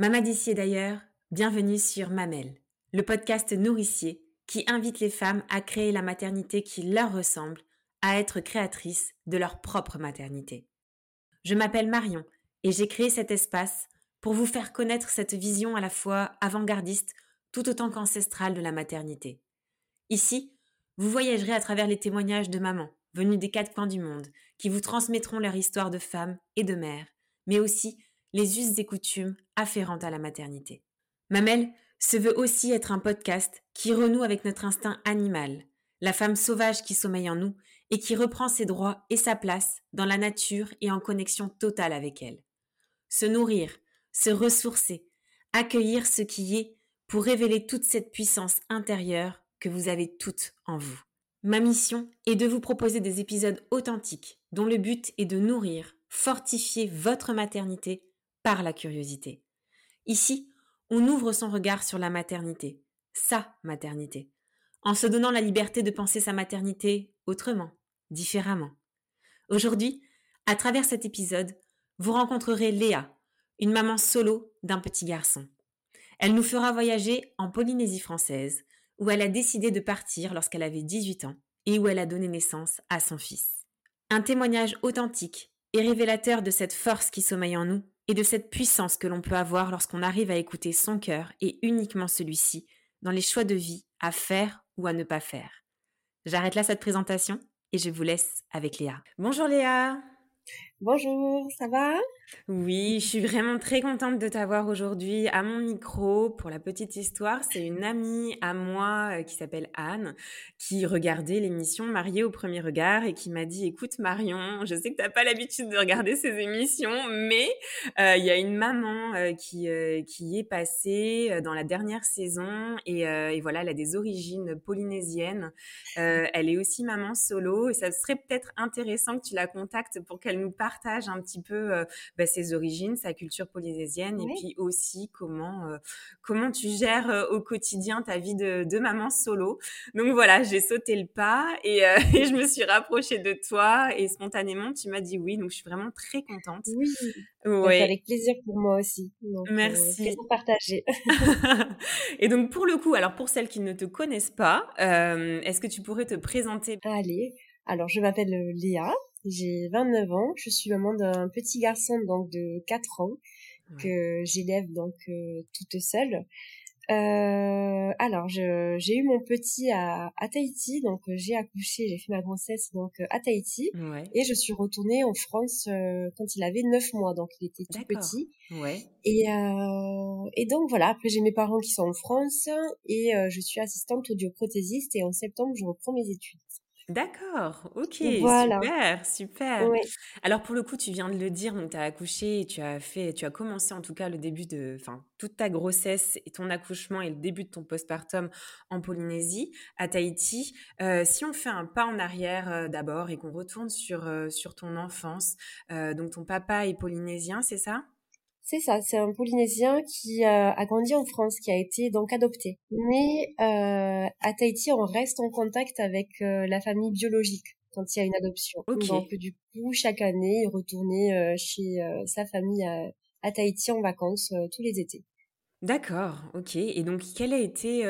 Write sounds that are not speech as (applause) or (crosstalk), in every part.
Mama d'ici d'ailleurs, bienvenue sur Mamel, le podcast nourricier qui invite les femmes à créer la maternité qui leur ressemble, à être créatrices de leur propre maternité. Je m'appelle Marion et j'ai créé cet espace pour vous faire connaître cette vision à la fois avant-gardiste tout autant qu'ancestrale de la maternité. Ici, vous voyagerez à travers les témoignages de mamans venues des quatre coins du monde qui vous transmettront leur histoire de femmes et de mères, mais aussi les us et coutumes afférentes à la maternité. Mamel se veut aussi être un podcast qui renoue avec notre instinct animal, la femme sauvage qui sommeille en nous et qui reprend ses droits et sa place dans la nature et en connexion totale avec elle. Se nourrir, se ressourcer, accueillir ce qui est pour révéler toute cette puissance intérieure que vous avez toute en vous. Ma mission est de vous proposer des épisodes authentiques dont le but est de nourrir, fortifier votre maternité par la curiosité. Ici, on ouvre son regard sur la maternité, sa maternité, en se donnant la liberté de penser sa maternité autrement, différemment. Aujourd'hui, à travers cet épisode, vous rencontrerez Léa, une maman solo d'un petit garçon. Elle nous fera voyager en Polynésie française, où elle a décidé de partir lorsqu'elle avait 18 ans et où elle a donné naissance à son fils. Un témoignage authentique et révélateur de cette force qui sommeille en nous et de cette puissance que l'on peut avoir lorsqu'on arrive à écouter son cœur et uniquement celui-ci dans les choix de vie à faire ou à ne pas faire. J'arrête là cette présentation et je vous laisse avec Léa. Bonjour Léa Bonjour, ça va? Oui, je suis vraiment très contente de t'avoir aujourd'hui à mon micro. Pour la petite histoire, c'est une amie à moi euh, qui s'appelle Anne qui regardait l'émission Mariée au premier regard et qui m'a dit "Écoute Marion, je sais que tu n'as pas l'habitude de regarder ces émissions, mais euh, il y a une maman euh, qui qui est passée dans la dernière saison et, voilà, elle a des origines polynésiennes. elle est aussi maman solo et ça serait peut-être intéressant que tu la contactes pour qu'elle nous partage un petit peu bah, ses origines, sa culture polynésienne, et puis aussi comment euh, comment tu gères euh, au quotidien ta vie de, de, maman solo. Donc voilà, j'ai sauté le pas et, euh, (laughs) et, je me suis rapprochée de toi et spontanément tu m'as dit oui, donc je suis vraiment très contente. Oui, ouais. avec plaisir pour moi aussi. Merci. partager. (laughs) (laughs) et donc pour le coup, alors pour celles qui ne te connaissent pas, est-ce que tu pourrais te présenter? Allez, alors je m'appelle Léa, j'ai 29 ans, je suis maman d'un petit garçon donc de 4 ans que j'élève donc euh, toute seule. Euh, alors, j'ai eu mon petit à, à Tahiti, donc euh, j'ai accouché, j'ai fait ma grossesse donc euh, à Tahiti, et je suis retournée en France quand il avait 9 mois, donc il était tout petit. Ouais. Et, et donc voilà, après j'ai mes parents qui sont en France et je suis assistante audioprothésiste et en septembre je reprends mes études. D'accord, OK, super, super. Alors pour le coup, tu viens de le dire, donc tu as accouché, tu as fait, tu as commencé en tout cas le début de, enfin toute ta grossesse et ton accouchement et le début de ton postpartum en Polynésie, à Tahiti. Euh, si on fait un pas en arrière euh, d'abord et qu'on retourne sur euh, sur ton enfance, donc ton papa est polynésien, c'est ça? C'est ça, c'est un Polynésien qui euh, a grandi en France, qui a été donc adopté. Mais euh, à Tahiti, on reste en contact avec euh, la famille biologique quand il y a une adoption. Donc du coup, chaque année, il retournait chez sa famille à, à, Tahiti en vacances tous les étés. D'accord, ok. Et donc, quelle a été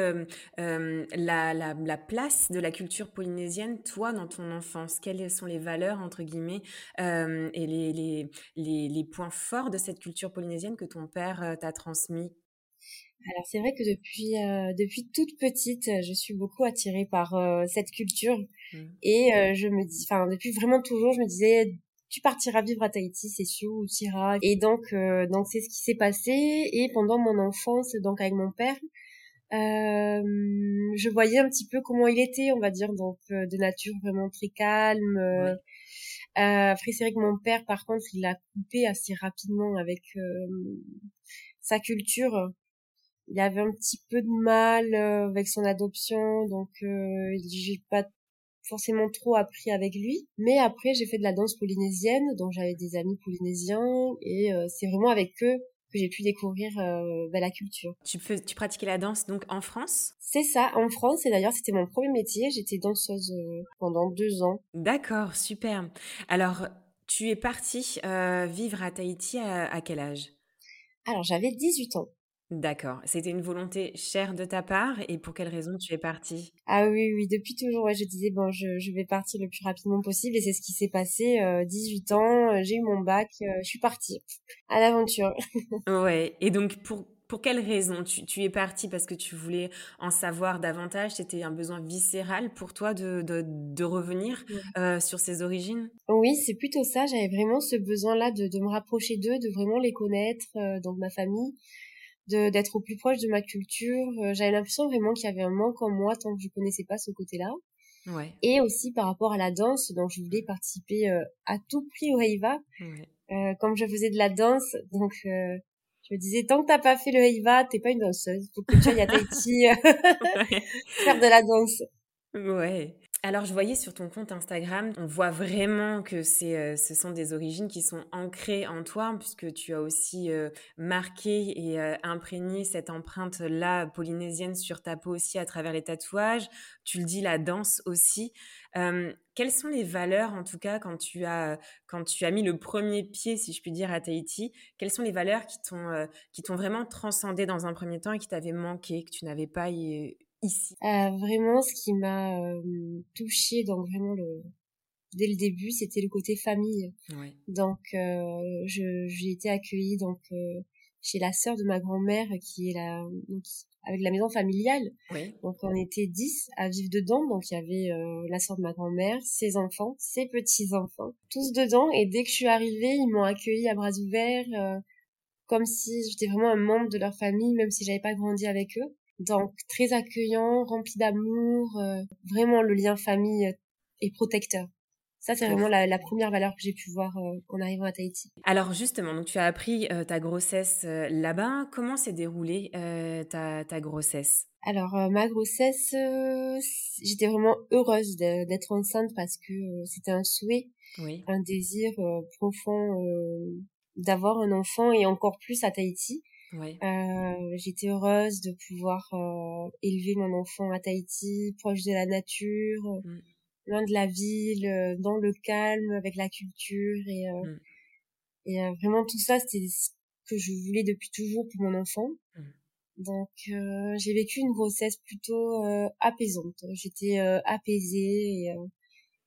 la, la, place de la culture polynésienne, toi, dans ton enfance? Quelles sont les valeurs, entre guillemets, et les, les, les, les, points forts de cette culture polynésienne que ton père t'a transmis? Alors c'est vrai que depuis depuis toute petite, je suis beaucoup attirée par cette culture mmh. et je me dis, enfin depuis vraiment toujours, je me disais tu partiras vivre à Tahiti, c'est sûr, ou tu iras. Et donc, euh, donc c'est ce qui s'est passé. Et pendant mon enfance, donc avec mon père, euh, je voyais un petit peu comment il était, on va dire, donc euh, de nature vraiment très calme. Euh, après, c'est vrai que mon père, par contre, il a coupé assez rapidement avec sa culture. Il avait un petit peu de mal avec son adoption, donc j'ai pas forcément trop appris avec lui. Mais après, j'ai fait de la danse polynésienne, dont j'avais des amis polynésiens, et euh, c'est vraiment avec eux que j'ai pu découvrir euh, bah, la culture. Tu, tu pratiquais la danse donc en France? C'est ça, en France, et d'ailleurs c'était mon premier métier, j'étais danseuse euh, pendant deux ans. D'accord, super. Alors, tu es partie vivre à Tahiti à, quel âge? Alors j'avais 18 ans. D'accord. C'était une volonté chère de ta part et pour quelle raison tu es partie? Ah oui, oui, depuis toujours, ouais, je disais, bon, je, je vais partir le plus rapidement possible et c'est ce qui s'est passé. 18 ans, j'ai eu mon bac, je suis partie à l'aventure. (laughs) ouais, et donc pour pour quelle raison tu, tu, es partie? Parce que tu voulais en savoir davantage C'était un besoin viscéral pour toi de, de, de revenir euh, sur ses origines? Oui, c'est plutôt ça. J'avais vraiment ce besoin-là de, de me rapprocher d'eux, de vraiment les connaître, euh, donc ma famille, d'être au plus proche de ma culture. Euh, j'avais l'impression vraiment qu'il y avait un manque en moi tant que je connaissais pas ce côté-là. Ouais. Et aussi par rapport à la danse, donc je voulais participer euh, à tout prix au Heiva. Ouais. Euh, comme je faisais de la danse, donc je me disais, tant que t'as pas fait le Heiva, t'es pas une danseuse. Faut que tu ailles à Tahiti (laughs) (laughs) faire de la danse. Ouais. Alors, je voyais sur ton compte Instagram, on voit vraiment que euh, ce sont des origines qui sont ancrées en toi, puisque tu as aussi euh, marqué et euh, imprégné cette empreinte-là polynésienne sur ta peau aussi à travers les tatouages. Tu le dis, la danse aussi. quelles sont les valeurs, en tout cas, quand tu as, quand tu as mis le premier pied, si je puis dire, à Tahiti Quelles sont les valeurs qui t'ont vraiment transcendé dans un premier temps et qui t'avaient manqué, que tu n'avais pas ici euh, Vraiment, ce qui m'a euh, touchée, donc vraiment le dès le début, c'était le côté famille. Ouais. Donc, euh, je j'ai été accueillie donc euh, chez la sœur de ma grand-mère qui est la donc, avec la maison familiale. Oui. Donc on était dix à vivre dedans. Donc il y avait euh, la sœur de ma grand-mère, ses enfants, ses petits-enfants, tous dedans. Et dès que je suis arrivée, ils m'ont accueillie à bras ouverts, euh, comme si j'étais vraiment un membre de leur famille, même si j'avais pas grandi avec eux. Donc très accueillant, rempli d'amour, euh, vraiment le lien famille est protecteur. Ça, c'est vraiment la, première valeur que j'ai pu voir euh, en arrivant à Tahiti. Alors justement, donc tu as appris euh, ta grossesse là-bas. Comment s'est déroulée ta, ta, grossesse? Alors ma grossesse, j'étais vraiment heureuse d'être enceinte parce que c'était un souhait, oui. un désir profond d'avoir un enfant et encore plus à Tahiti. Ouais. Euh, j'étais heureuse de pouvoir euh, élever mon enfant à Tahiti, proche de la nature, mm. loin de la ville, euh, dans le calme, avec la culture et euh, mm. et euh, vraiment tout ça c'était ce que je voulais depuis toujours pour mon enfant. Mm. Donc j'ai vécu une grossesse plutôt apaisante. J'étais apaisée et,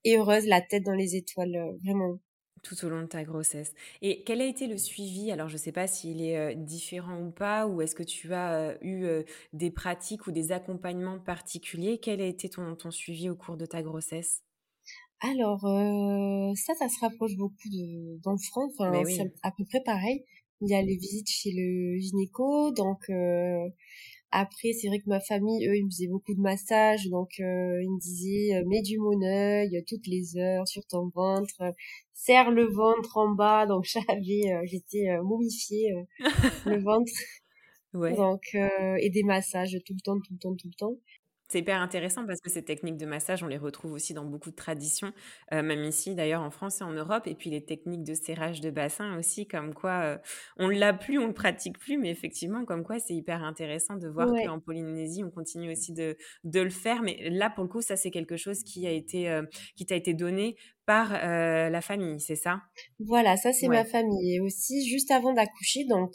et heureuse, la tête dans les étoiles, vraiment tout au long de ta grossesse. Et quel a été le suivi? Alors, je ne sais pas s'il est euh, différent ou pas, ou est-ce que tu as euh, eu euh, des pratiques ou des accompagnements particuliers? Quel a été ton, ton suivi au cours de ta grossesse? Alors, ça, ça se rapproche beaucoup d'enfants. Enfin, c'est à peu près pareil. Il y a les visites chez le gynéco, donc après, c'est vrai que ma famille, eux, ils me faisaient beaucoup de massages, donc euh, ils me disaient euh, mets du moneuil toutes les heures sur ton ventre, serre le ventre en bas. (laughs) Donc j'avais, euh, j'étais euh, momifiée (laughs) le ventre. Ouais. Donc et des massages tout le temps, tout le temps, tout le temps. C'est hyper intéressant parce que ces techniques de massage, on les retrouve aussi dans beaucoup de traditions, euh, même ici d'ailleurs en France et en Europe. Et puis les techniques de serrage de bassin aussi, comme quoi euh, on l'a plus, on le pratique plus, mais effectivement, comme quoi c'est hyper intéressant de voir qu'en Polynésie, on continue aussi de, de le faire. Mais là, pour le coup, ça c'est quelque chose qui a été, euh, qui t'a été donné par la famille, c'est ça? Voilà, ça c'est ma famille. Et aussi, juste avant d'accoucher, donc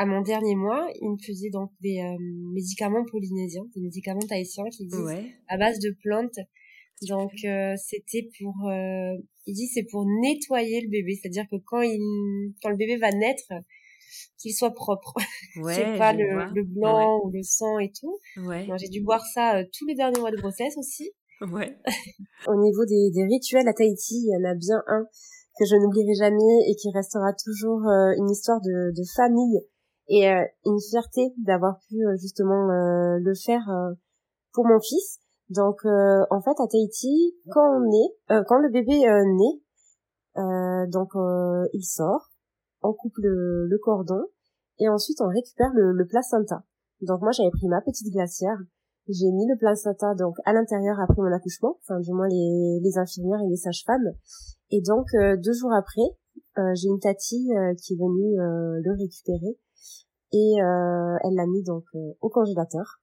à mon dernier mois, il me faisait donc des euh, médicaments polynésiens, des médicaments tahitiens qui disent à base de plantes. Donc euh, c'était pour, euh, il dit c'est pour nettoyer le bébé, c'est-à-dire que quand il, quand le bébé va naître, qu'il soit propre, (laughs) ouais, c'est pas le, le, blanc ou le sang et tout. Ouais. J'ai dû boire ça tous les derniers mois de grossesse aussi. (laughs) Ouais. Au niveau des, des rituels à Tahiti, il y en a bien un que je n'oublierai jamais et qui restera toujours une histoire de, de famille et euh, une fierté d'avoir pu euh, justement euh, le faire pour mon fils. Donc en fait à Tahiti, quand on est, quand le bébé naît, donc il sort, on coupe le, le, cordon et ensuite on récupère le, le placenta. Donc moi j'avais pris ma petite glacière, j'ai mis le placenta donc à l'intérieur après mon accouchement, enfin du moins les, les infirmières et les sages-femmes. Et donc deux jours après, j'ai une tati qui est venue le récupérer et euh, elle l'a mis donc euh, au congélateur.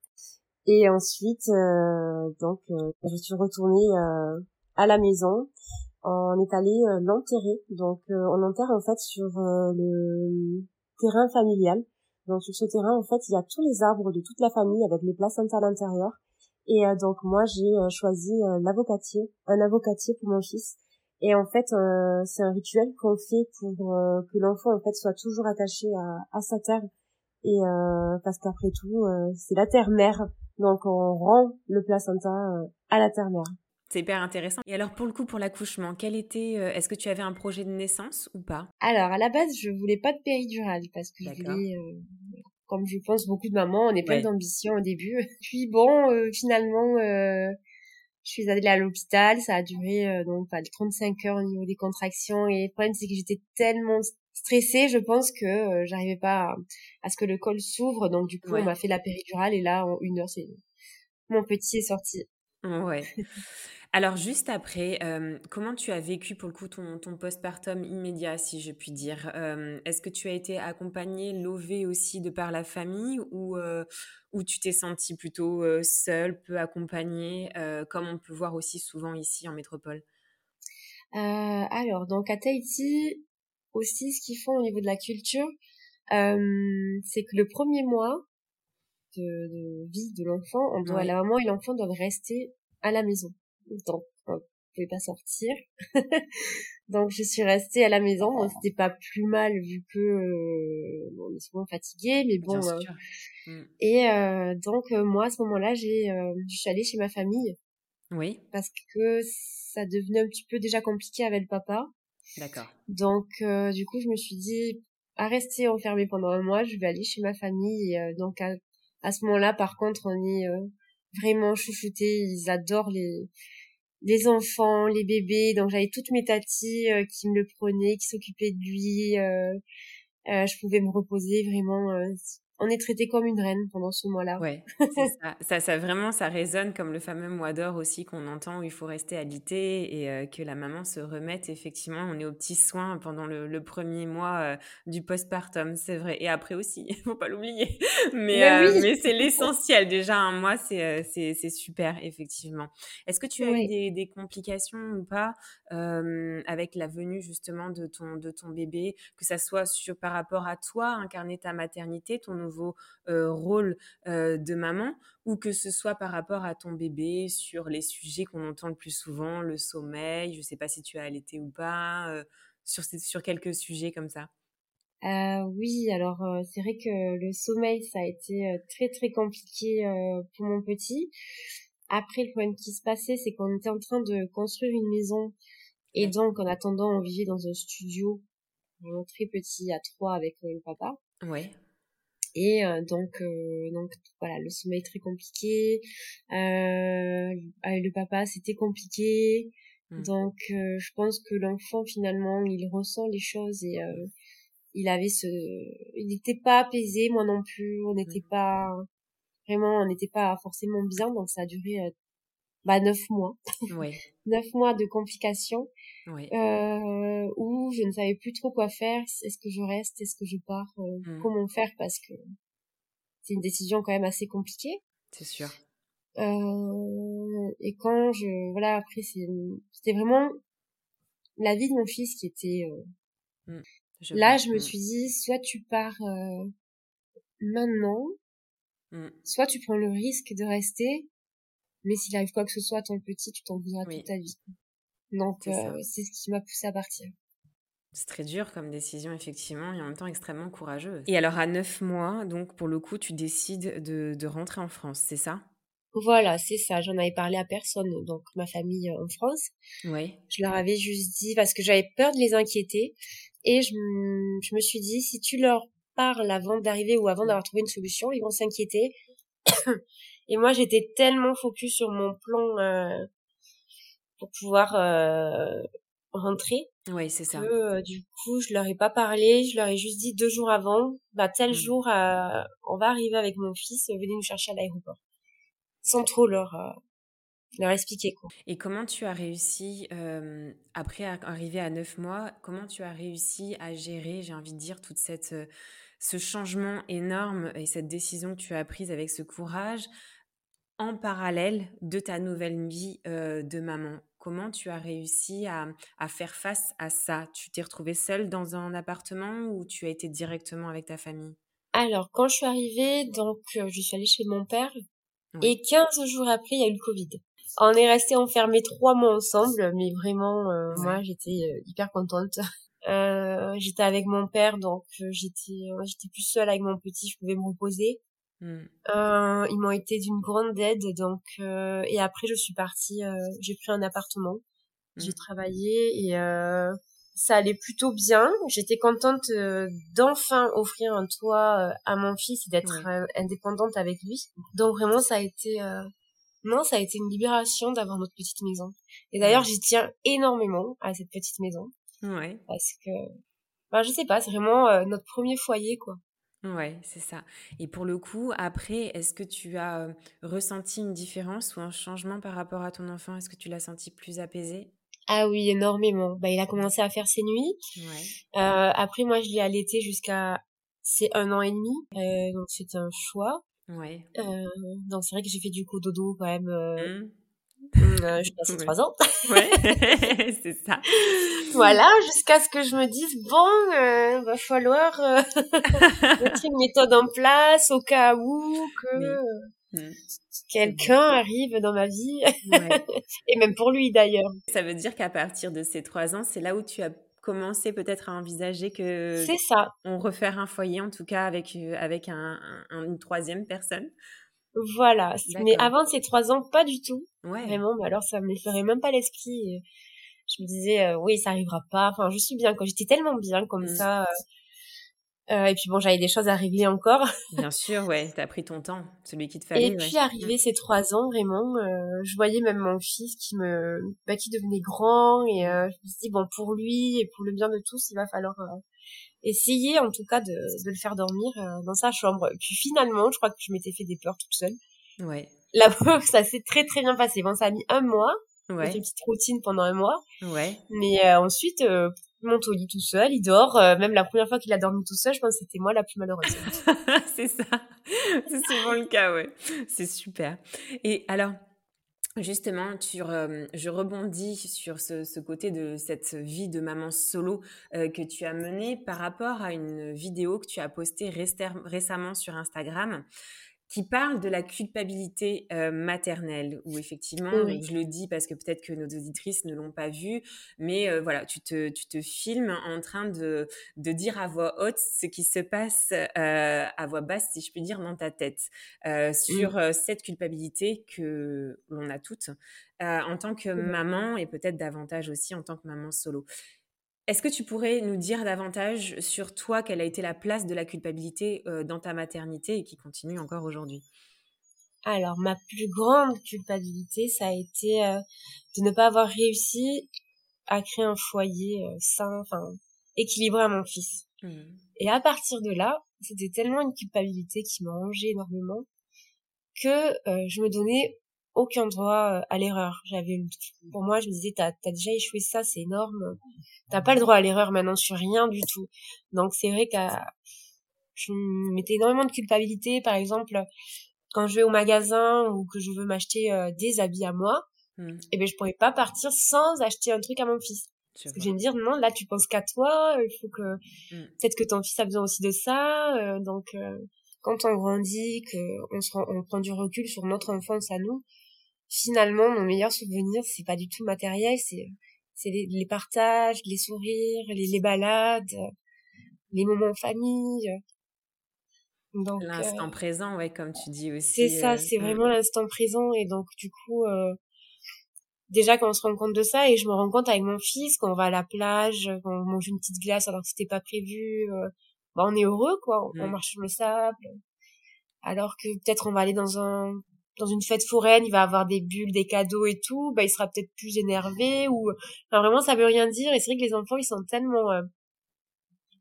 Et ensuite, euh, donc, je suis retournée à la maison. On est allé l'enterrer. Donc, on enterre en fait sur le terrain familial. Donc sur ce terrain, en fait, il y a tous les arbres de toute la famille avec les placentas à l'intérieur. Et euh, donc moi, j'ai euh, choisi l'avocatier, un avocatier pour mon fils. Et en fait, c'est un rituel qu'on fait pour que l'enfant en fait soit toujours attaché à, à sa terre. Et parce qu'après tout, c'est la terre-mère. Donc on rend le placenta à la terre-mère. C'est hyper intéressant. Et alors pour le coup, pour l'accouchement, quel était euh, Est-ce que tu avais un projet de naissance ou pas? Alors à la base, je voulais pas de péridurale parce que je voulais, euh, comme je pense beaucoup de mamans, on est plein d'ambition au début. (laughs) Puis bon, euh, finalement, je suis allée à l'hôpital. Ça a duré donc pas 35 heures au niveau des contractions. Et le problème, c'est que j'étais tellement stressée, je pense que j'arrivais pas à, ce que le col s'ouvre. Donc du coup, on m'a fait la péridurale et là, en une heure, c'est mon petit est sorti. Ouais. Alors juste après, euh, comment tu as vécu pour le coup ton, ton postpartum immédiat, si je puis dire? Euh, Est-ce que tu as été accompagnée, lovée aussi de par la famille ou, euh, ou tu t'es sentie plutôt seule, peu accompagnée, comme on peut voir aussi souvent ici en métropole Alors, donc à Tahiti, aussi ce qu'ils font au niveau de la culture, c'est que le premier mois de, vie de l'enfant, on doit, la maman et l'enfant doivent rester à la maison donc on pouvait pas sortir. (laughs) donc je suis restée à la maison. Bon, c'était pas plus mal vu que euh, on est souvent fatigué, mais bon. Euh, mm. Et euh, donc euh, moi à ce moment-là, j'ai, je suis allée chez ma famille. Oui. Parce que ça devenait un petit peu déjà compliqué avec le papa. D'accord. Donc du coup je me suis dit à rester enfermée pendant un mois, je vais aller chez ma famille. Et, donc à, à ce moment-là, par contre, on est vraiment chouchoutés. Ils adorent les les enfants, les bébés. Donc j'avais toutes mes tatis euh, qui me le prenaient, qui s'occupaient de lui. Euh, euh, je pouvais me reposer vraiment on est traité comme une reine pendant ce mois-là. Ouais, (laughs) ça. ça. ça. vraiment, ça résonne comme le fameux mois d'or aussi qu'on entend où il faut rester alité et euh, que la maman se remette. Effectivement, on est aux petits soins pendant le, premier mois euh, du postpartum, c'est vrai. Et après aussi, il (laughs) faut pas l'oublier. Mais, euh, mais c'est (laughs) l'essentiel. Déjà, un mois, c'est c'est super, effectivement. Est-ce que tu as eu des, des, complications ou pas avec la venue justement de ton, de ton bébé, que ça soit sur, par rapport à toi, incarner ta maternité, ton nouveau rôle de maman ou que ce soit par rapport à ton bébé sur les sujets qu'on entend le plus souvent, le sommeil, je ne sais pas si tu as allaité ou pas, sur, sur quelques sujets comme ça? oui, alors c'est vrai que le sommeil, ça a été très très compliqué pour mon petit. Après, le problème qui se passait, c'est qu'on était en train de construire une maison et donc en attendant, on vivait dans un studio très petit à trois avec le papa. Ouais. Et euh, donc, euh, donc voilà, le sommeil très compliqué. Euh, avec le papa, c'était compliqué. Mmh. Donc, je pense que l'enfant finalement, il ressent les choses et il avait ce, il n'était pas apaisé, moi non plus. On n'était mmh. pas vraiment, on n'était pas forcément bien. Donc, ça a duré bah neuf mois. Oui. (laughs) neuf mois de complications. Oui. Euh, où je ne savais plus trop quoi faire. Est-ce que je reste? Est-ce que je pars? Euh, mmh. Comment faire? Parce que c'est une décision quand même assez compliquée. C'est sûr. Euh, et quand je voilà après c'était vraiment la vie de mon fils qui était euh, mmh. là je me mmh. suis dit soit tu pars euh, maintenant soit tu prends le risque de rester mais s'il arrive quoi que ce soit à ton petit tu t'en voudras toute ta vie donc, euh, c'est ce qui m'a poussé à partir. C'est très dur comme décision, effectivement, et en même temps extrêmement courageuse. Et alors, à neuf mois, donc, pour le coup, tu décides de, de rentrer en France, c'est ça? Voilà, c'est ça. J'en avais parlé à personne, donc ma famille euh, en France. Oui. Je leur avais juste dit, parce que j'avais peur de les inquiéter, et je, je me suis dit, si tu leur parles avant d'arriver ou avant d'avoir trouvé une solution, ils vont s'inquiéter. Et moi, j'étais tellement focus sur mon plan euh, pour pouvoir euh, rentrer. Oui, c'est ça. Euh, du coup, je leur ai pas parlé, je leur ai juste dit deux jours avant, bah tel mmh. jour, euh, on va arriver avec mon fils, venez nous chercher à l'aéroport, sans trop leur leur expliquer quoi. Et comment tu as réussi après arriver à neuf mois, comment tu as réussi à gérer, j'ai envie de dire, toute cette ce changement énorme et cette décision que tu as prise avec ce courage en parallèle de ta nouvelle vie de maman? Comment tu as réussi à, faire face à ça? Tu t'es retrouvée seule dans un appartement ou tu as été directement avec ta famille? Alors, quand je suis arrivée, donc je suis allée chez mon père et 15 jours après, il y a eu le Covid. On est resté enfermés trois mois ensemble, mais vraiment, moi, j'étais hyper contente. (laughs) Euh, j'étais avec mon père, donc j'étais j'étais plus seule avec mon petit, je pouvais me reposer. Hmm. Euh, ils m'ont été d'une grande aide, donc euh, et après je suis partie, euh, j'ai pris un appartement, j'ai hmm. travaillé et euh, ça allait plutôt bien. J'étais contente d'enfin offrir un toit à mon fils et d'être indépendante avec lui. Donc vraiment ça a été non, ça a été une libération d'avoir notre petite maison. Et d'ailleurs, j'y tiens énormément à cette petite maison. Ouais. Parce que, ben, je sais pas, c'est vraiment notre premier foyer, quoi. Ouais, c'est ça. Et pour le coup, après, est-ce que tu as ressenti une différence ou un changement par rapport à ton enfant? Est-ce que tu l'as senti plus apaisé Ah oui, énormément. Bah, il a commencé à faire ses nuits. Ouais. Euh, après, moi, je l'ai allaité jusqu'à c'est un an et demi. Euh, donc, c'était un choix. Ouais. Donc, c'est vrai que j'ai fait du coup dodo quand même. Mmh. Euh, je passé trois ans. (laughs) ouais, (laughs) c'est ça. Voilà, jusqu'à ce que je me dise bon, euh, va falloir euh, (laughs) mettre une méthode en place au cas où que mmh. quelqu'un arrive dans ma vie, et même pour lui d'ailleurs. Ça veut dire qu'à partir de ces trois ans, c'est là où tu as commencé peut-être à envisager que c'est ça. On refaire un foyer, en tout cas avec euh, avec un, une troisième personne. Voilà. Mais avant ces trois ans, pas du tout. Ouais. Vraiment, alors ça me ferait même pas l'esprit. Je me disais, euh, oui, ça arrivera pas. Enfin, je suis bien. Quand j'étais tellement bien comme mmh. ça. Euh, euh, et puis bon, j'avais des choses à régler encore. (laughs) Bien sûr, ouais, t'as pris ton temps, celui qui te fallait. Et puis arrivé ces trois ans, vraiment, je voyais même mon fils qui me, bah, qui devenait grand et je me suis dit bon pour lui et pour le bien de tous, il va falloir essayer en tout cas de, de le faire dormir euh, dans sa chambre. Puis finalement, je crois que je m'étais fait des peurs toute seule. Ouais. La (laughs) preuve, ça s'est très très bien passé. Bon, ça a mis un mois. Ouais. J'ai fait une petite routine pendant un mois. Ouais. Mais euh, ensuite, euh, il monte au lit tout seul, il dort. Euh, même la première fois qu'il a dormi tout seul, je pense que c'était moi la plus malheureuse. (laughs) c'est ça. C'est souvent le cas, ouais. C'est super. Et alors, Justement, je rebondis sur ce, côté de cette vie de maman solo euh, que tu as menée par rapport à une vidéo que tu as postée récemment sur Instagram qui parle de la culpabilité euh, maternelle, où effectivement, je le dis parce que peut-être que nos auditrices ne l'ont pas vu, mais euh, voilà, tu te, tu te filmes en train de, de dire à voix haute ce qui se passe euh, à voix basse, si je puis dire, dans ta tête, sur cette culpabilité que l'on a toutes en tant que maman et peut-être davantage aussi en tant que maman solo. Est-ce que tu pourrais nous dire davantage sur toi, quelle a été la place de la culpabilité euh, dans ta maternité et qui continue encore aujourd'hui? Alors, ma plus grande culpabilité, ça a été euh, de ne pas avoir réussi à créer un foyer euh, sain, enfin, équilibré à mon fils. Mmh. Et à partir de là, c'était tellement une culpabilité qui m'a rangé énormément que je me donnais aucun droit à l'erreur. J'avais, pour moi, je me disais, t'as as déjà échoué ça, c'est énorme t'as pas le droit à l'erreur maintenant sur rien du tout. Donc c'est vrai que je mettais énormément de culpabilité, par exemple, quand je vais au magasin ou que je veux m'acheter euh, des habits à moi, mmh. et eh ben je pourrais pas partir sans acheter un truc à mon fils. Parce que je vais me dire non, là tu penses qu'à toi, il faut que mmh. peut-être que ton fils a besoin aussi de ça, euh, donc euh, quand on grandit, que on se on prend du recul sur notre enfance à nous, finalement mon meilleur souvenir c'est pas du tout matériel, c'est c'est les, partages, les sourires, les, les, balades, les moments en famille. l'instant euh, présent, ouais, comme tu dis aussi. C'est ça, euh, c'est mm. vraiment l'instant présent et donc du coup, euh, déjà quand on se rend compte de ça et je me rends compte avec mon fils quand on va à la plage, quand on mange une petite glace alors que c'était pas prévu, bah on est heureux quoi, on, on marche sur le sable. Alors que peut-être on va aller dans un dans une fête foraine, il va avoir des bulles, des cadeaux et tout, bah il sera peut-être plus énervé ou enfin, vraiment ça veut rien dire. Et c'est vrai que les enfants ils sont tellement euh,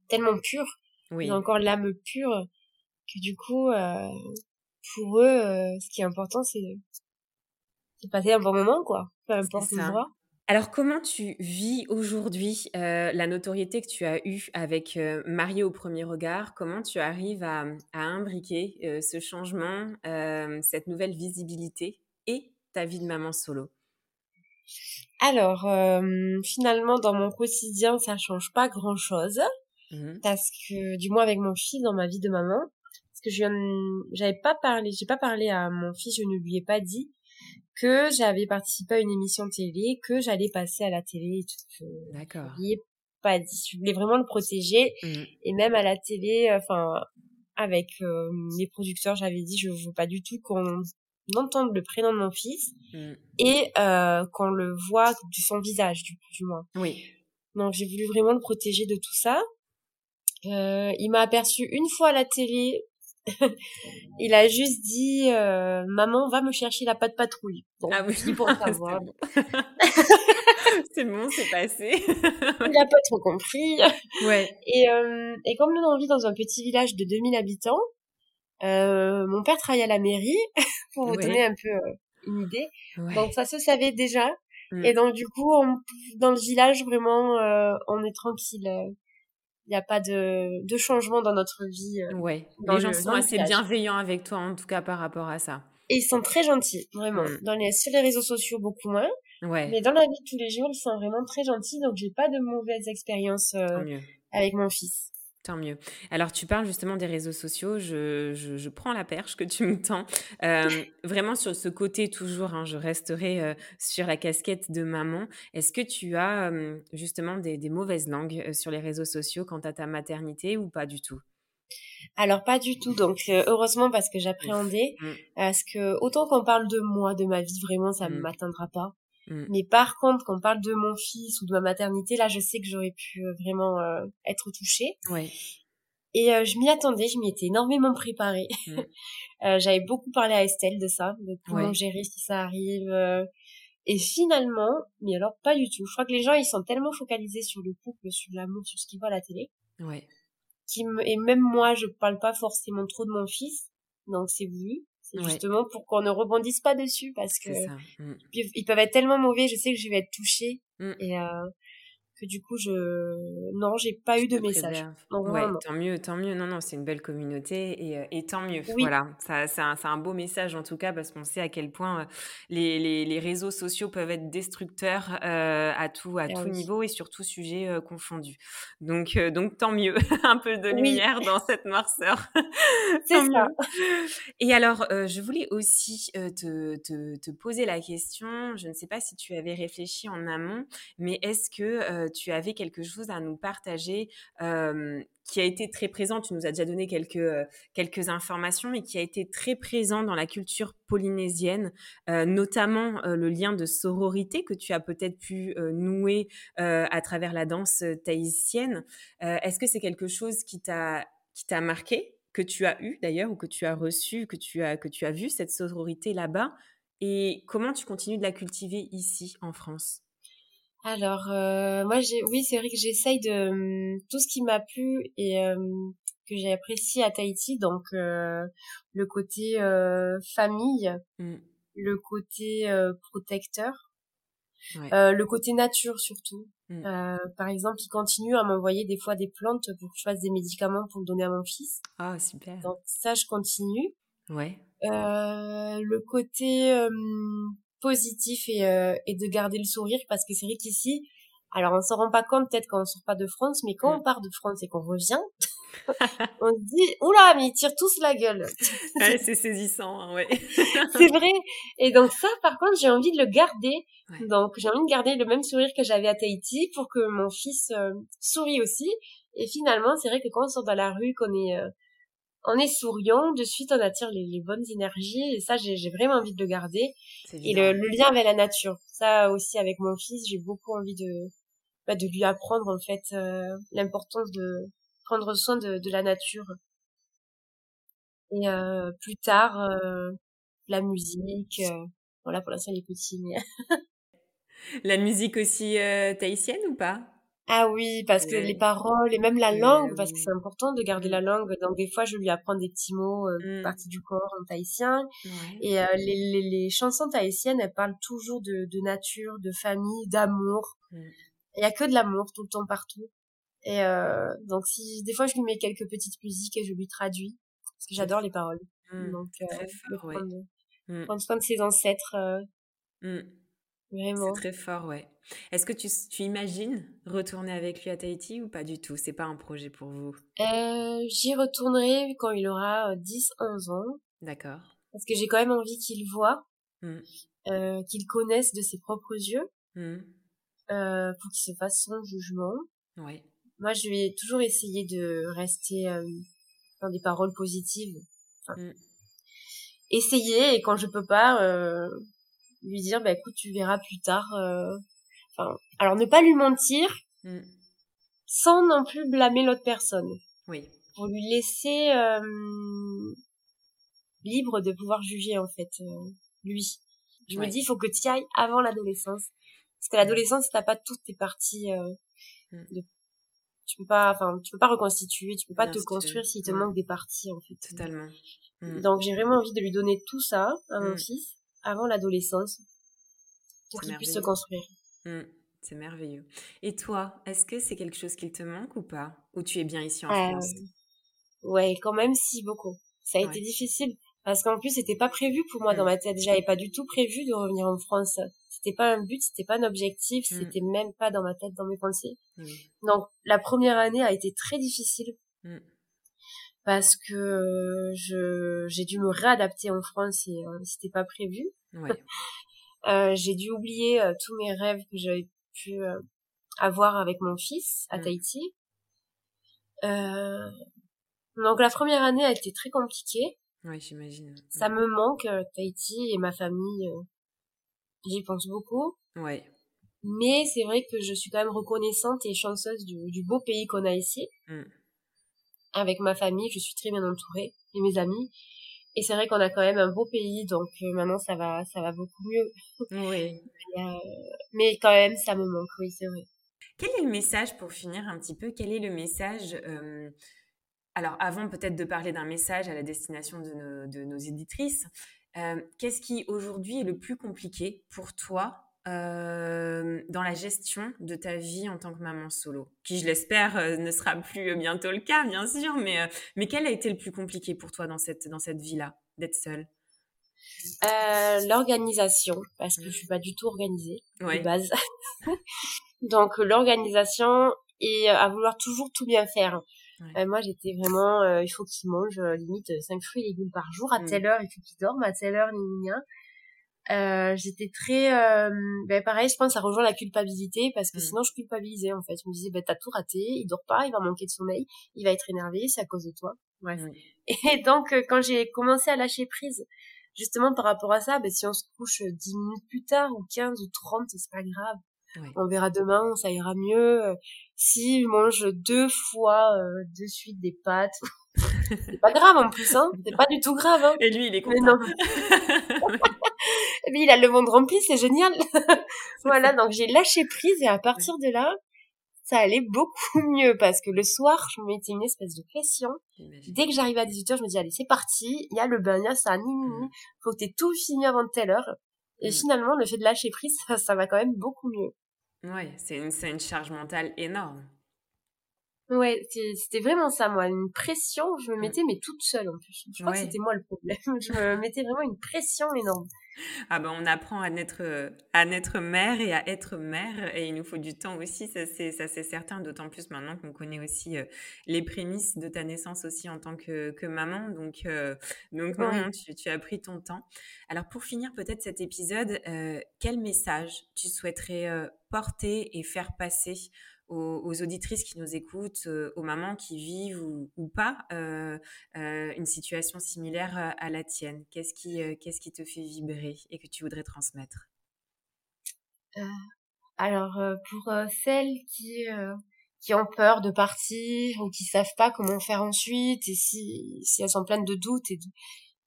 tellement purs, ils ont encore l'âme pure que du coup euh, pour eux euh, ce qui est important c'est de passer un bon moment quoi, peu importe l'endroit. Alors, comment tu vis aujourd'hui euh, la notoriété que tu as eue avec euh, Marié au premier regard? Comment tu arrives à, imbriquer euh, ce changement, cette nouvelle visibilité et ta vie de maman solo? Alors, finalement, dans mon quotidien, ça change pas grand-chose. Mmh parce que, du moins avec mon fils, dans ma vie de maman, parce que je j'avais pas parlé, j'ai pas parlé à mon fils, je ne lui ai pas dit que j'avais participé à une émission télé, que j'allais passer à la télé et tout. D'accord. Je pas dit. Je voulais vraiment le protéger. Mmh. Et même à la télé, enfin, avec euh, les producteurs, j'avais dit, je veux pas du tout qu'on entende le prénom de mon fils mmh. et euh, qu'on le voit de son visage, du, du moins. Oui. Donc j'ai voulu vraiment le protéger de tout ça. Euh, il m'a aperçu une fois à la télé. (laughs) il a juste dit euh, maman va me chercher la patte patrouille. ah oui. Pour (laughs) savoir. (laughs) c'est bon, c'est passé. il n'a pas trop compris. Ouais. Et, euh, et comme nous on vit dans un petit village de 2000 habitants, euh, mon père travaille à la mairie pour vous donner un peu euh, une idée. Donc ça se savait déjà. Mm. Et donc du coup, on, dans le village, vraiment, euh, on est tranquille il n'y a pas de, de changement dans notre vie. Euh, ouais, les gens sont assez bienveillants avec toi, en tout cas par rapport à ça. Et ils sont très gentils, vraiment. Mm. Dans les, sur les réseaux sociaux, beaucoup moins. Ouais. Mais dans la vie de tous les jours, ils sont vraiment très gentils, donc j'ai pas de mauvaises expériences euh, avec mon fils. Tant mieux. Alors, tu parles justement des réseaux sociaux. Je, je, prends la perche que tu me tends. Euh, (laughs) vraiment sur ce côté, toujours, hein, je resterai euh, sur la casquette de maman. Est-ce que tu as justement des, des, mauvaises langues euh, sur les réseaux sociaux quant à ta maternité ou pas du tout? Alors pas du tout, donc heureusement parce que j'appréhendais, mmh. parce que autant qu'on parle de moi, de ma vie, vraiment ça ne mmh. m'atteindra pas. Mmh. Mais par contre, quand on parle de mon fils ou de ma maternité, là, je sais que j'aurais pu euh, vraiment euh, être touchée. Ouais. Et euh, je m'y attendais, je m'y étais énormément préparée. Mmh. (laughs) J'avais beaucoup parlé à Estelle de ça, de comment gérer si ça arrive. Et finalement, mais alors pas du tout. Je crois que les gens, ils sont tellement focalisés sur le couple, sur l'amour, sur ce qu'ils voient à la télé. Ouais. Qui Et même moi, je parle pas forcément trop de mon fils, donc c'est voulu. C'est justement pour qu'on ne rebondisse pas dessus parce que mmh. ils peuvent être tellement mauvais. Je sais que je vais être touchée mmh. et euh, que du coup je non j'ai pas eu de message. Ouais, tant mieux tant mieux. Non non c'est une belle communauté et, euh, et tant mieux. Voilà ça c'est un, un, beau message en tout cas parce qu'on sait à quel point euh, les, les, les, réseaux sociaux peuvent être destructeurs euh, à tout à ah tout niveau et sur tout sujet confondu. Donc donc tant mieux. (laughs) Un peu de lumière dans cette noirceur. (laughs) C'est ça. et alors je voulais aussi te, te, te poser la question. Je ne sais pas si tu avais réfléchi en amont mais est-ce que tu avais quelque chose à nous partager qui a été très présent. Tu nous as déjà donné quelques, quelques informations, mais qui a été très présent dans la culture polynésienne, notamment le lien de sororité que tu as peut-être pu nouer à travers la danse tahitienne. Est-ce que c'est quelque chose qui t'a marqué, que tu as eu d'ailleurs, ou que tu as reçu, que tu as, que tu as vu cette sororité là-bas? Et comment tu continues de la cultiver ici en France? Alors, euh, moi, j'ai, oui, c'est vrai que j'essaye de hum, tout ce qui m'a plu et hum, que j'ai apprécié à Tahiti, donc euh, le côté euh, famille, mmh. le côté protecteur, le côté nature surtout. Mmh. par exemple, il continue à m'envoyer des fois des plantes pour que je fasse des médicaments pour donner à mon fils. Ah, super. Donc ça, je continue. Ouais. le côté hum, positif et, euh, et de garder le sourire parce que c'est vrai qu'ici, alors on s'en rend pas compte peut-être quand on sort pas de France, mais quand mm. on part de France et qu'on revient, (laughs) on se dit oula mais ils tirent tous la gueule. (laughs) c'est saisissant, hein, ouais. (laughs) c'est vrai. Et donc ça par contre j'ai envie de le garder. Donc j'ai envie de garder le même sourire que j'avais à Tahiti pour que mon fils euh, sourie aussi. Et finalement c'est vrai que quand on sort dans la rue, qu'on est euh, on est souriant, de suite on attire les, bonnes énergies et ça j'ai vraiment envie de le garder. Et le, lien avec la nature, ça aussi avec mon fils, j'ai beaucoup envie de bah, de lui apprendre en fait euh, l'importance de prendre soin de, la nature. Et euh, plus tard, euh, la musique, voilà pour l'instant les petits mais... (laughs) (laughs) la musique aussi tahitienne ou pas? Ah oui, parce que les paroles et même la langue, parce que c'est important de garder la langue. Donc des fois, je lui apprends des petits mots, euh, mmh. partie du corps en tahitien. Et euh, les, les, les, chansons tahitiennes, elles parlent toujours de, de nature, de famille, d'amour. Mmh. Il y a que de l'amour tout le temps partout. Et euh, donc si des fois je lui mets quelques petites musiques et je lui traduis, parce que j'adore les paroles. Mmh. Donc euh, prendre, prendre, soin de ses ancêtres. Euh, Vraiment. C'est très fort, ouais. Est-ce que tu, tu, imagines retourner avec lui à Tahiti ou pas du tout? C'est pas un projet pour vous? Euh, J'y retournerai quand il aura 10-11 ans. D'accord. Parce que j'ai quand même envie qu'il voit, mmh. euh, qu'il connaisse de ses propres yeux, mmh. euh, pour qu'il se fasse son jugement. Ouais. Moi, je vais toujours essayer de rester euh, dans des paroles positives. Enfin, mmh. Essayer, et quand je peux pas, euh, lui dire, bah écoute, tu verras plus tard. euh, Enfin, alors ne pas lui mentir, Mmh. sans non plus blâmer l'autre personne. Oui. Pour lui laisser euh, libre de pouvoir juger en fait euh, lui. Je Ouais. me dis, il faut que tu ailles avant l'adolescence. Parce que l'adolescence, t'as pas toutes tes parties. Euh, Mm. de... Tu peux pas, enfin, tu peux pas reconstituer, tu peux pas te construire s'il te Mm. manque des parties en fait. Totalement. Mm. Donc j'ai vraiment envie de lui donner tout ça à mon Mm. fils avant l'adolescence pour qu'il puisse se construire. Mm. C'est merveilleux. Et toi, est-ce que c'est quelque chose qui te manque ou pas? Ou tu es bien ici en Euh, France? Ouais, quand même si beaucoup. Ça a Ouais. été difficile parce qu'en plus c'était pas prévu pour moi dans Mm. ma tête. J'avais pas du tout prévu de revenir en France. C'était pas un but, c'était pas un objectif, Mm. c'était même pas dans ma tête, dans mes pensées. Donc la première année a été très difficile Mm. parce que je j'ai dû me réadapter en France et euh, c'était pas prévu. Ouais. (laughs) Euh, j'ai dû oublier euh, tous mes rêves que j'avais pu euh, avoir avec mon fils à Mm. Tahiti. Donc la première année a été très compliquée. Ouais, j'imagine. Ça me manque Tahiti et ma famille. J'y pense beaucoup. Ouais. Mais c'est vrai que je suis quand même reconnaissante et chanceuse du, du beau pays qu'on a ici. Mm. Avec ma famille, je suis très bien entourée et mes amis. Et c'est vrai qu'on a quand même un beau pays, donc euh, maintenant ça va, ça va beaucoup mieux. Oui. (laughs) Euh, mais quand même, ça me manque, oui, c'est vrai. Quel est le message, pour finir un petit peu, quel est le message euh, Alors, avant peut-être de parler d'un message à la destination de nos, de nos éditrices, euh, qu'est-ce qui aujourd'hui est le plus compliqué pour toi euh, dans la gestion de ta vie en tant que maman solo Qui, je l'espère, euh, ne sera plus bientôt le cas, bien sûr, mais, euh, mais quel a été le plus compliqué pour toi dans cette, dans cette vie-là, d'être seule? Euh, L'organisation, parce que je suis pas du tout organisée Ouais. de base. (laughs) donc l'organisation et euh, à vouloir toujours tout bien faire. Ouais. Euh, moi, j'étais vraiment, euh, il faut qu'il mange euh, limite 5 fruits et légumes par jour. À Mm. telle heure, il faut qu'il dorme. À telle heure, gna, gna. Euh, j'étais très, euh, ben pareil, je pense ça rejoint la culpabilité parce que Mm. sinon je culpabilisais en fait. Je me disais, ben t'as tout raté, il dort pas, il va manquer de sommeil, il va être énervé, c'est à cause de toi. Bref. Mm. (laughs) Et donc euh, quand j'ai commencé à lâcher prise, justement par rapport à ça, ben si on se couche 10 minutes plus tard ou 15 ou 30, c'est pas grave. Ouais. On verra demain, ça ira mieux. Euh, Si je mange deux fois euh, de suite des pâtes, (laughs) c'est pas grave en plus, hein. (laughs) C'est pas du tout grave, hein. Et lui, il est Mais content. non. (laughs) Mais il a le ventre rempli, c'est génial. (laughs) voilà, donc j'ai lâché prise et à partir de là, ça allait beaucoup (laughs) mieux parce que le soir, je me mettais une espèce de pression. Dès que j'arrivais à 18h, je me dis, allez, c'est parti, il y a le bain, il y a ça, ni, ni, ni. faut que t'aies tout fini avant telle heure. Et finalement, le fait de lâcher prise, ça, ça va quand même beaucoup mieux. Ouais, c'est une, c'est une charge mentale énorme. Ouais, c'était vraiment ça, moi, une pression, je me mettais, mais toute seule en plus. Je crois Ouais. que c'était moi le problème. (laughs) Je me mettais vraiment une pression énorme. Ah ben, on apprend à naître, à naître mère et à être mère et il nous faut du temps aussi, ça c'est, ça c'est certain, d'autant plus maintenant qu'on connaît aussi euh, les prémices de ta naissance aussi en tant que, que maman. Donc, euh, donc non, tu as pris ton temps. Alors pour finir peut-être cet épisode, euh, quel message tu souhaiterais euh, porter et faire passer aux, aux auditrices qui nous écoutent, euh, aux mamans qui vivent ou, ou pas euh, euh, une situation similaire à, la tienne. Qu'est-ce qui, qu'est-ce qui te fait vibrer et que tu voudrais transmettre? Alors, pour celles qui, qui ont peur de partir ou qui savent pas comment faire ensuite et si, si elles sont pleines de doutes et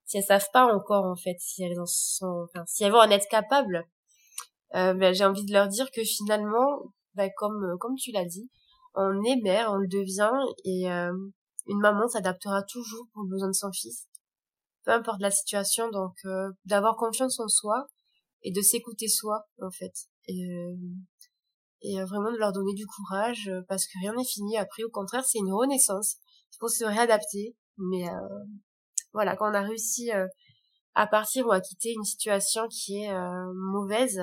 si elles savent pas encore en fait si elles en sont, enfin, si elles vont en être capables, euh, ben, j'ai envie de leur dire que finalement, ben, comme euh, comme tu l'as dit, on est mère, on le devient et euh, une maman s'adaptera toujours aux besoins de son fils, peu importe la situation. Donc, euh, d'avoir confiance en soi et de s'écouter soi en fait. Et, euh, et euh, vraiment de leur donner du courage parce que rien n'est fini après au contraire c'est une renaissance il faut se réadapter mais euh, voilà quand on a réussi à partir ou à quitter une situation qui est mauvaise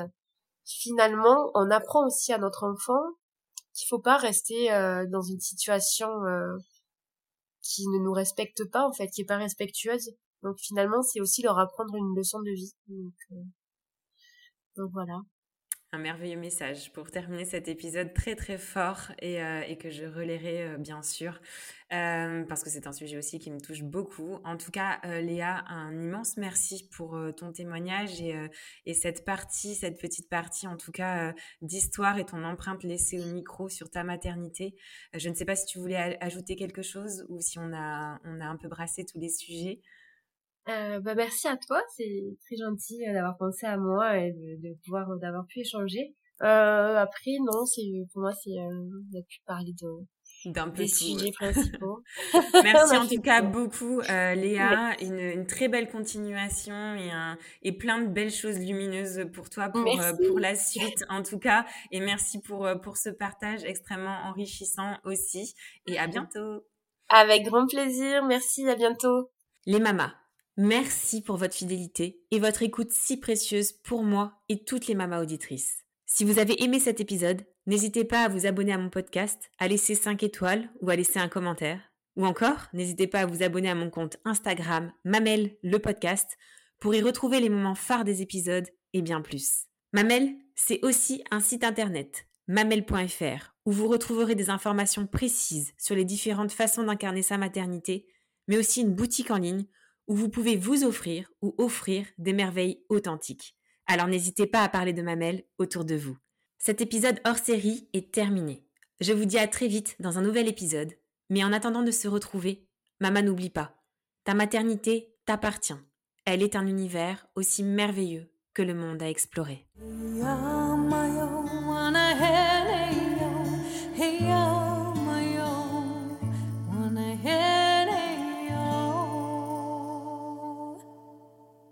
finalement, on apprend aussi à notre enfant qu'il faut pas rester dans une situation qui ne nous respecte pas en fait, qui est pas respectueuse. Donc finalement, c'est aussi leur apprendre une leçon de vie. Donc, donc voilà un merveilleux message pour terminer cet épisode très très fort et, euh, que je relayerai euh, bien sûr euh, parce que c'est un sujet aussi qui me touche beaucoup. En tout cas, Léa, un immense merci pour ton témoignage et, et, cette partie, cette petite partie en tout cas d'histoire et ton empreinte laissée au micro sur ta maternité. je ne sais pas si tu voulais ajouter quelque chose ou si on a, on a un peu brassé tous les sujets. Euh, bah merci à toi, c'est très gentil euh, d'avoir pensé à moi et de, pouvoir euh, d'avoir pu échanger. Euh, après non, c'est pour moi c'est euh, pu parler de d'un peu des sujets principaux. (laughs) Merci en tout cas beaucoup euh, Léa, une, une, très belle continuation et, un, et plein de belles choses lumineuses pour toi pour, pour la suite en tout cas. Et merci pour, pour ce partage extrêmement enrichissant aussi. Et à bientôt. Avec grand plaisir, merci, à bientôt. Les mamas, Merci pour votre fidélité et votre écoute si précieuse pour moi et toutes les mamas auditrices. Si vous avez aimé cet épisode, n'hésitez pas à vous abonner à mon podcast, à laisser 5 étoiles ou à laisser un commentaire. Ou encore, n'hésitez pas à vous abonner à mon compte Instagram Mamel le podcast pour y retrouver les moments phares des épisodes et bien plus. Mamel, c'est aussi un site internet, mamel.fr, où vous retrouverez des informations précises sur les différentes façons d'incarner sa maternité, mais aussi une boutique en ligne où vous pouvez vous offrir ou offrir des merveilles authentiques. Alors n'hésitez pas à parler de Mamel autour de vous. Cet épisode hors série est terminé. Je vous dis à très vite dans un nouvel épisode. Mais en attendant de se retrouver, maman n'oublie pas, ta maternité t'appartient. Elle est un univers aussi merveilleux que le monde à explorer.